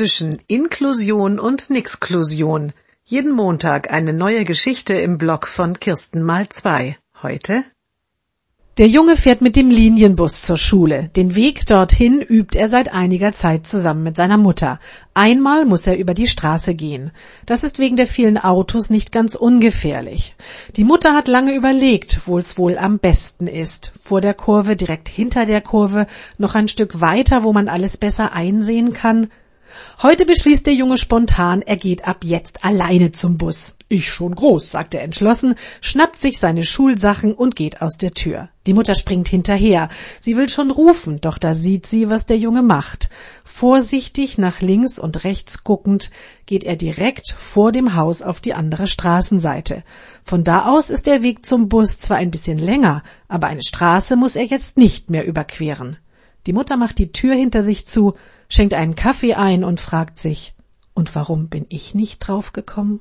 zwischen Inklusion und Nixklusion. Jeden Montag eine neue Geschichte im Blog von Kirsten mal zwei. Heute der Junge fährt mit dem Linienbus zur Schule. Den Weg dorthin übt er seit einiger Zeit zusammen mit seiner Mutter. Einmal muss er über die Straße gehen. Das ist wegen der vielen Autos nicht ganz ungefährlich. Die Mutter hat lange überlegt, wo es wohl am besten ist. Vor der Kurve, direkt hinter der Kurve, noch ein Stück weiter, wo man alles besser einsehen kann. Heute beschließt der Junge spontan, er geht ab jetzt alleine zum Bus. Ich schon groß, sagt er entschlossen, schnappt sich seine Schulsachen und geht aus der Tür. Die Mutter springt hinterher. Sie will schon rufen, doch da sieht sie, was der Junge macht. Vorsichtig nach links und rechts guckend, geht er direkt vor dem Haus auf die andere Straßenseite. Von da aus ist der Weg zum Bus zwar ein bisschen länger, aber eine Straße muss er jetzt nicht mehr überqueren. Die Mutter macht die Tür hinter sich zu, schenkt einen Kaffee ein und fragt sich, und warum bin ich nicht draufgekommen?